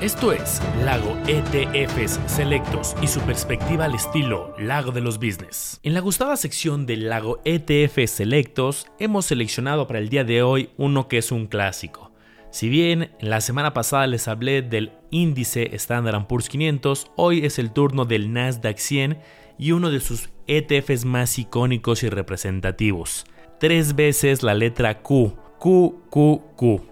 Esto es Lago ETFs Selectos y su perspectiva al estilo Lago de los Business. En la gustada sección del Lago ETFs Selectos hemos seleccionado para el día de hoy uno que es un clásico. Si bien la semana pasada les hablé del índice Standard Poor's 500, hoy es el turno del Nasdaq 100 y uno de sus ETFs más icónicos y representativos. Tres veces la letra Q, QQQ.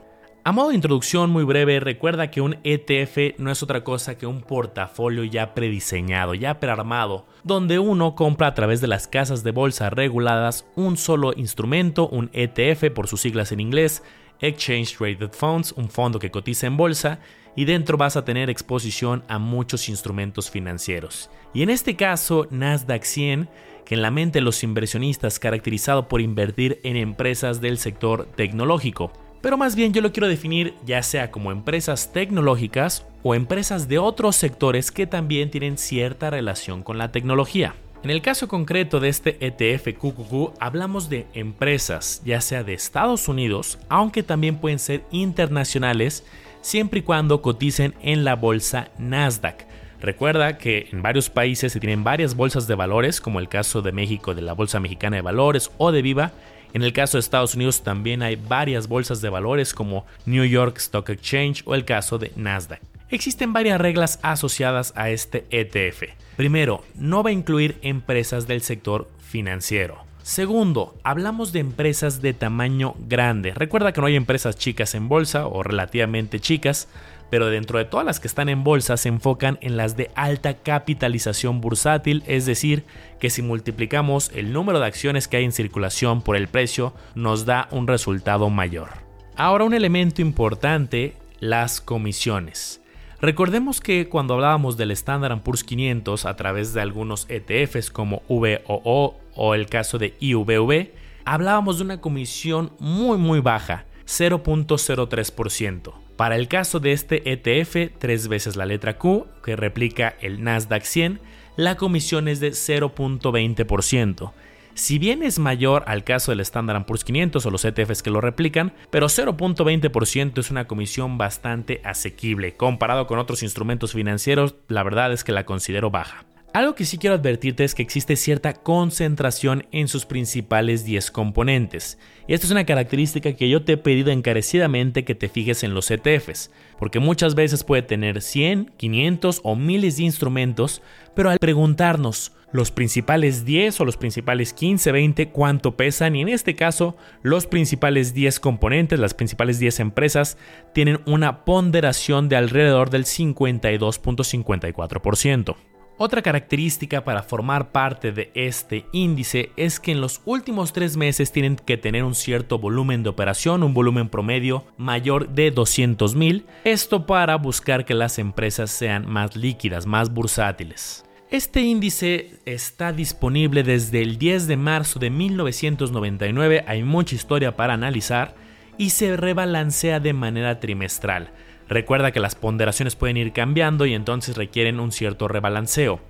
A modo de introducción muy breve, recuerda que un ETF no es otra cosa que un portafolio ya prediseñado, ya prearmado, donde uno compra a través de las casas de bolsa reguladas un solo instrumento, un ETF por sus siglas en inglés, Exchange Traded Funds, un fondo que cotiza en bolsa, y dentro vas a tener exposición a muchos instrumentos financieros. Y en este caso, Nasdaq 100, que en la mente de los inversionistas caracterizado por invertir en empresas del sector tecnológico pero más bien yo lo quiero definir ya sea como empresas tecnológicas o empresas de otros sectores que también tienen cierta relación con la tecnología. En el caso concreto de este ETF QQQ hablamos de empresas ya sea de Estados Unidos, aunque también pueden ser internacionales, siempre y cuando coticen en la bolsa Nasdaq. Recuerda que en varios países se tienen varias bolsas de valores, como el caso de México de la Bolsa Mexicana de Valores o de Viva, en el caso de Estados Unidos también hay varias bolsas de valores como New York Stock Exchange o el caso de Nasdaq. Existen varias reglas asociadas a este ETF. Primero, no va a incluir empresas del sector financiero. Segundo, hablamos de empresas de tamaño grande. Recuerda que no hay empresas chicas en bolsa o relativamente chicas, pero dentro de todas las que están en bolsa se enfocan en las de alta capitalización bursátil, es decir, que si multiplicamos el número de acciones que hay en circulación por el precio, nos da un resultado mayor. Ahora un elemento importante, las comisiones. Recordemos que cuando hablábamos del Standard Poor's 500 a través de algunos ETFs como VOO o el caso de IVV, hablábamos de una comisión muy muy baja, 0.03%. Para el caso de este ETF, tres veces la letra Q, que replica el Nasdaq 100, la comisión es de 0.20%. Si bien es mayor al caso del Standard Poor's 500 o los ETFs que lo replican, pero 0.20% es una comisión bastante asequible. Comparado con otros instrumentos financieros, la verdad es que la considero baja. Algo que sí quiero advertirte es que existe cierta concentración en sus principales 10 componentes. Y esta es una característica que yo te he pedido encarecidamente que te fijes en los ETFs, porque muchas veces puede tener 100, 500 o miles de instrumentos, pero al preguntarnos los principales 10 o los principales 15, 20, cuánto pesan, y en este caso los principales 10 componentes, las principales 10 empresas, tienen una ponderación de alrededor del 52.54%. Otra característica para formar parte de este índice es que en los últimos tres meses tienen que tener un cierto volumen de operación, un volumen promedio mayor de 200 mil, esto para buscar que las empresas sean más líquidas, más bursátiles. Este índice está disponible desde el 10 de marzo de 1999, hay mucha historia para analizar y se rebalancea de manera trimestral. Recuerda que las ponderaciones pueden ir cambiando y entonces requieren un cierto rebalanceo.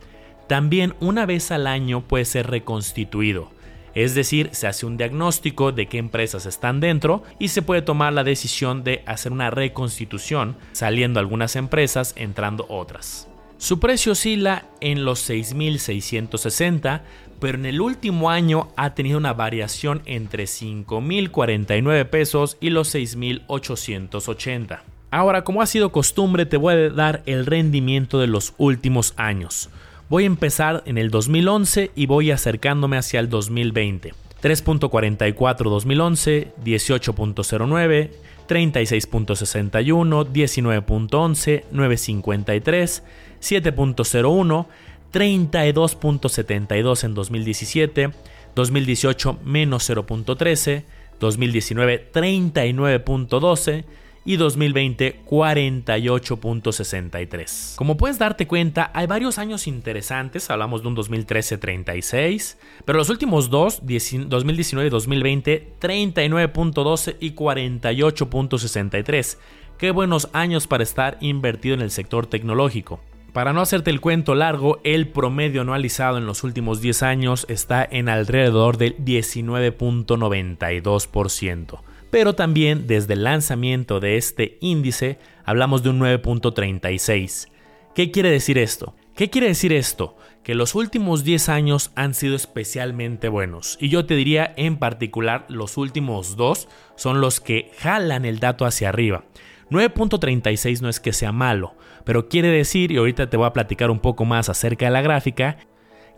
También una vez al año puede ser reconstituido. Es decir, se hace un diagnóstico de qué empresas están dentro y se puede tomar la decisión de hacer una reconstitución, saliendo algunas empresas, entrando otras. Su precio oscila en los 6.660, pero en el último año ha tenido una variación entre 5.049 pesos y los 6.880. Ahora, como ha sido costumbre, te voy a dar el rendimiento de los últimos años. Voy a empezar en el 2011 y voy acercándome hacia el 2020. 3.44 2011, 18.09, 36.61, 19.11, 9.53, 7.01, 32.72 en 2017, 2018 menos 0.13, 2019 39.12, y 2020 48.63. Como puedes darte cuenta, hay varios años interesantes, hablamos de un 2013 36, pero los últimos dos, 2019 y 2020, 39.12 y 48.63. Qué buenos años para estar invertido en el sector tecnológico. Para no hacerte el cuento largo, el promedio anualizado en los últimos 10 años está en alrededor del 19.92%. pero también desde el lanzamiento de este índice hablamos de un 9.36. ¿Qué quiere decir esto? ¿Qué quiere decir esto? Que los últimos 10 años han sido especialmente buenos y yo te diría en particular los últimos dos son los que jalan el dato hacia arriba. 9.36 no es que sea malo, pero quiere decir, y ahorita te voy a platicar un poco más acerca de la gráfica,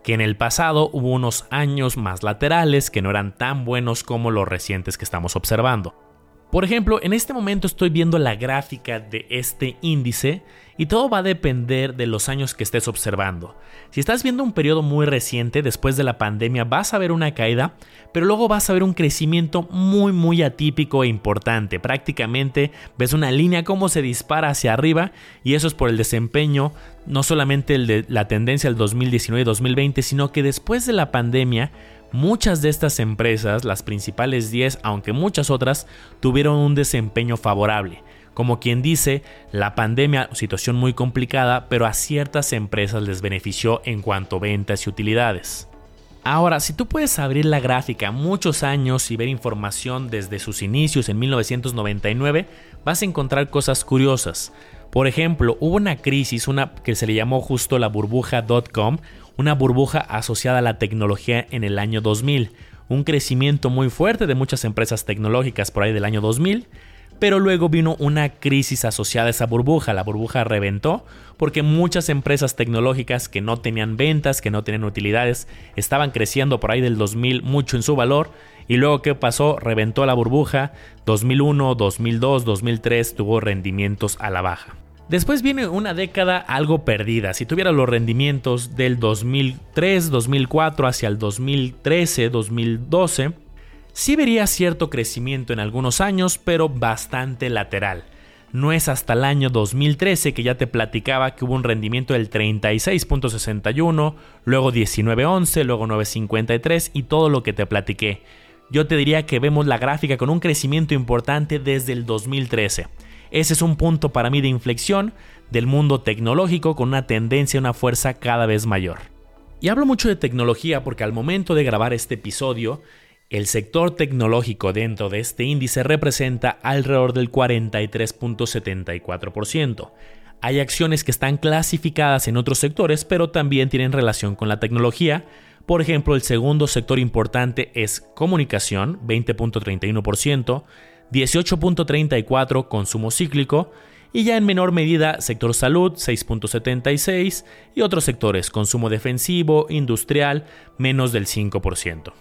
que en el pasado hubo unos años más laterales que no eran tan buenos como los recientes que estamos observando. Por ejemplo, en este momento estoy viendo la gráfica de este índice y todo va a depender de los años que estés observando. Si estás viendo un periodo muy reciente después de la pandemia vas a ver una caída, pero luego vas a ver un crecimiento muy muy atípico e importante. Prácticamente ves una línea como se dispara hacia arriba y eso es por el desempeño no solamente el de la tendencia del 2019 y 2020, sino que después de la pandemia Muchas de estas empresas, las principales 10, aunque muchas otras, tuvieron un desempeño favorable. Como quien dice, la pandemia, situación muy complicada, pero a ciertas empresas les benefició en cuanto a ventas y utilidades. Ahora, si tú puedes abrir la gráfica muchos años y ver información desde sus inicios en 1999, vas a encontrar cosas curiosas. Por ejemplo, hubo una crisis, una que se le llamó justo la burbuja.com, una burbuja asociada a la tecnología en el año 2000, un crecimiento muy fuerte de muchas empresas tecnológicas por ahí del año 2000, pero luego vino una crisis asociada a esa burbuja, la burbuja reventó porque muchas empresas tecnológicas que no tenían ventas, que no tenían utilidades, estaban creciendo por ahí del 2000 mucho en su valor. Y luego qué pasó, reventó la burbuja, 2001, 2002, 2003 tuvo rendimientos a la baja. Después viene una década algo perdida. Si tuviera los rendimientos del 2003, 2004 hacia el 2013, 2012, sí vería cierto crecimiento en algunos años, pero bastante lateral. No es hasta el año 2013 que ya te platicaba que hubo un rendimiento del 36.61, luego 19.11, luego 9.53 y todo lo que te platiqué. Yo te diría que vemos la gráfica con un crecimiento importante desde el 2013. Ese es un punto para mí de inflexión del mundo tecnológico con una tendencia y una fuerza cada vez mayor. Y hablo mucho de tecnología porque al momento de grabar este episodio, el sector tecnológico dentro de este índice representa alrededor del 43.74%. Hay acciones que están clasificadas en otros sectores, pero también tienen relación con la tecnología. Por ejemplo, el segundo sector importante es comunicación, 20.31%, 18.34 consumo cíclico y ya en menor medida sector salud 6.76 y otros sectores consumo defensivo, industrial menos del 5%.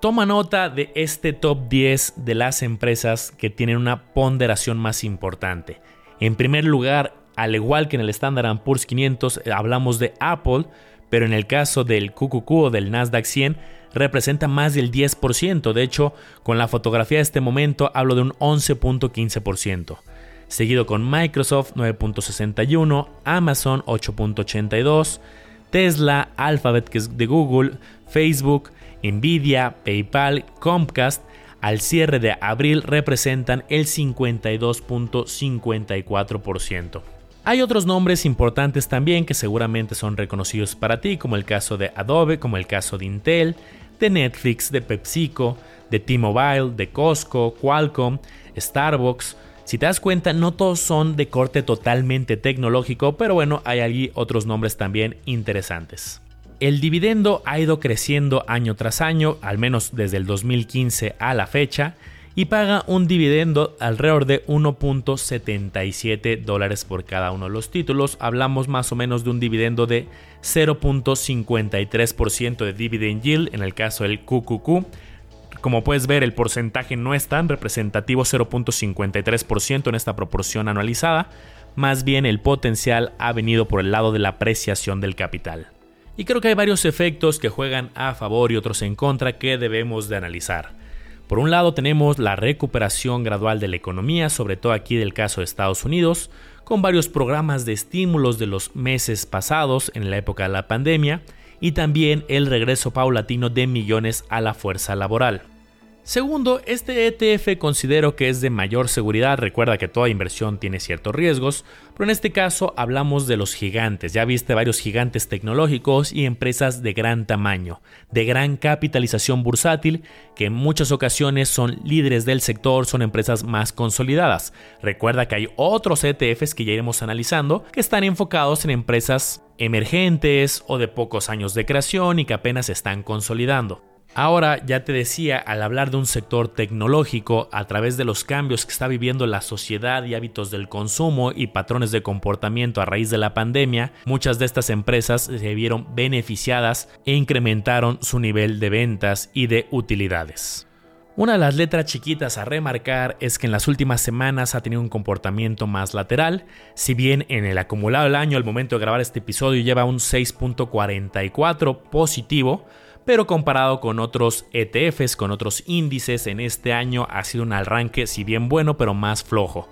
Toma nota de este top 10 de las empresas que tienen una ponderación más importante. En primer lugar, al igual que en el Standard Poor's 500 hablamos de Apple, pero en el caso del QQQ o del Nasdaq 100 representa más del 10%, de hecho, con la fotografía de este momento hablo de un 11.15%, seguido con Microsoft 9.61, Amazon 8.82, Tesla, Alphabet que es de Google, Facebook, Nvidia, PayPal, Comcast, al cierre de abril representan el 52.54%. Hay otros nombres importantes también que seguramente son reconocidos para ti, como el caso de Adobe, como el caso de Intel, de Netflix, de PepsiCo, de T-Mobile, de Costco, Qualcomm, Starbucks. Si te das cuenta, no todos son de corte totalmente tecnológico, pero bueno, hay allí otros nombres también interesantes. El dividendo ha ido creciendo año tras año, al menos desde el 2015 a la fecha, y paga un dividendo alrededor de 1.77 dólares por cada uno de los títulos. Hablamos más o menos de un dividendo de 0.53% de dividend yield en el caso del QQQ. Como puedes ver, el porcentaje no es tan representativo, 0.53% en esta proporción anualizada. Más bien el potencial ha venido por el lado de la apreciación del capital. Y creo que hay varios efectos que juegan a favor y otros en contra que debemos de analizar. Por un lado tenemos la recuperación gradual de la economía, sobre todo aquí del caso de Estados Unidos, con varios programas de estímulos de los meses pasados en la época de la pandemia y también el regreso paulatino de millones a la fuerza laboral. Segundo, este ETF considero que es de mayor seguridad, recuerda que toda inversión tiene ciertos riesgos, pero en este caso hablamos de los gigantes, ya viste varios gigantes tecnológicos y empresas de gran tamaño, de gran capitalización bursátil, que en muchas ocasiones son líderes del sector, son empresas más consolidadas. Recuerda que hay otros ETFs que ya iremos analizando que están enfocados en empresas emergentes o de pocos años de creación y que apenas están consolidando. Ahora, ya te decía, al hablar de un sector tecnológico, a través de los cambios que está viviendo la sociedad y hábitos del consumo y patrones de comportamiento a raíz de la pandemia, muchas de estas empresas se vieron beneficiadas e incrementaron su nivel de ventas y de utilidades. Una de las letras chiquitas a remarcar es que en las últimas semanas ha tenido un comportamiento más lateral, si bien en el acumulado del año al momento de grabar este episodio lleva un 6.44 positivo, pero comparado con otros ETFs, con otros índices, en este año ha sido un arranque si bien bueno, pero más flojo.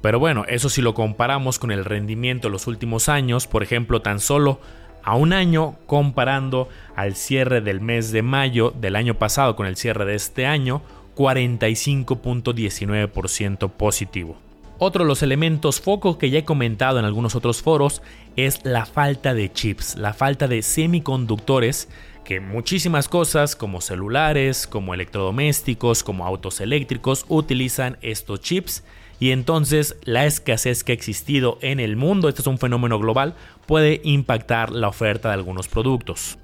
Pero bueno, eso si lo comparamos con el rendimiento de los últimos años, por ejemplo, tan solo a un año comparando al cierre del mes de mayo del año pasado con el cierre de este año, 45.19% positivo. Otro de los elementos foco que ya he comentado en algunos otros foros es la falta de chips, la falta de semiconductores que muchísimas cosas como celulares, como electrodomésticos, como autos eléctricos utilizan estos chips y entonces la escasez que ha existido en el mundo, este es un fenómeno global, puede impactar la oferta de algunos productos.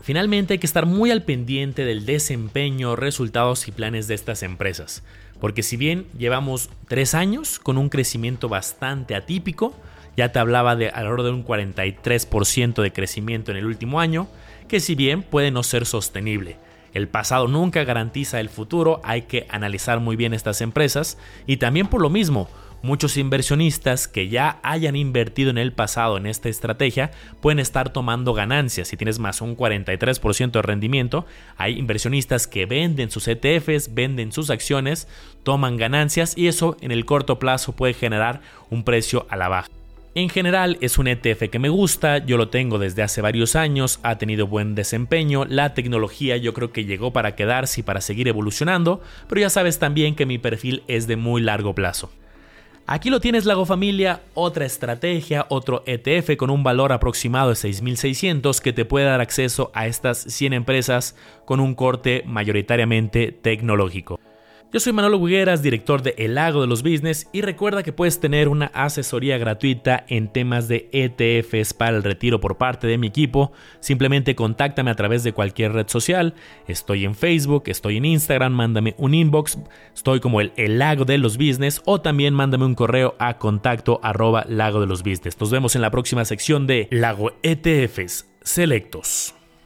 Finalmente hay que estar muy al pendiente del desempeño, resultados y planes de estas empresas, porque si bien llevamos tres años con un crecimiento bastante atípico, ya te hablaba de alrededor de un 43% de crecimiento en el último año, que si bien puede no ser sostenible. El pasado nunca garantiza el futuro, hay que analizar muy bien estas empresas y también por lo mismo, muchos inversionistas que ya hayan invertido en el pasado en esta estrategia pueden estar tomando ganancias. Si tienes más un 43% de rendimiento, hay inversionistas que venden sus ETFs, venden sus acciones, toman ganancias y eso en el corto plazo puede generar un precio a la baja. En general es un ETF que me gusta, yo lo tengo desde hace varios años, ha tenido buen desempeño, la tecnología yo creo que llegó para quedarse y para seguir evolucionando, pero ya sabes también que mi perfil es de muy largo plazo. Aquí lo tienes Lago Familia, otra estrategia, otro ETF con un valor aproximado de 6.600 que te puede dar acceso a estas 100 empresas con un corte mayoritariamente tecnológico. Yo soy Manolo Bugueras, director de El Lago de los Business y recuerda que puedes tener una asesoría gratuita en temas de ETFs para el retiro por parte de mi equipo. Simplemente contáctame a través de cualquier red social. Estoy en Facebook, estoy en Instagram, mándame un inbox, estoy como el, el Lago de los Business o también mándame un correo a contacto arroba Lago de los Business. Nos vemos en la próxima sección de Lago ETFs Selectos.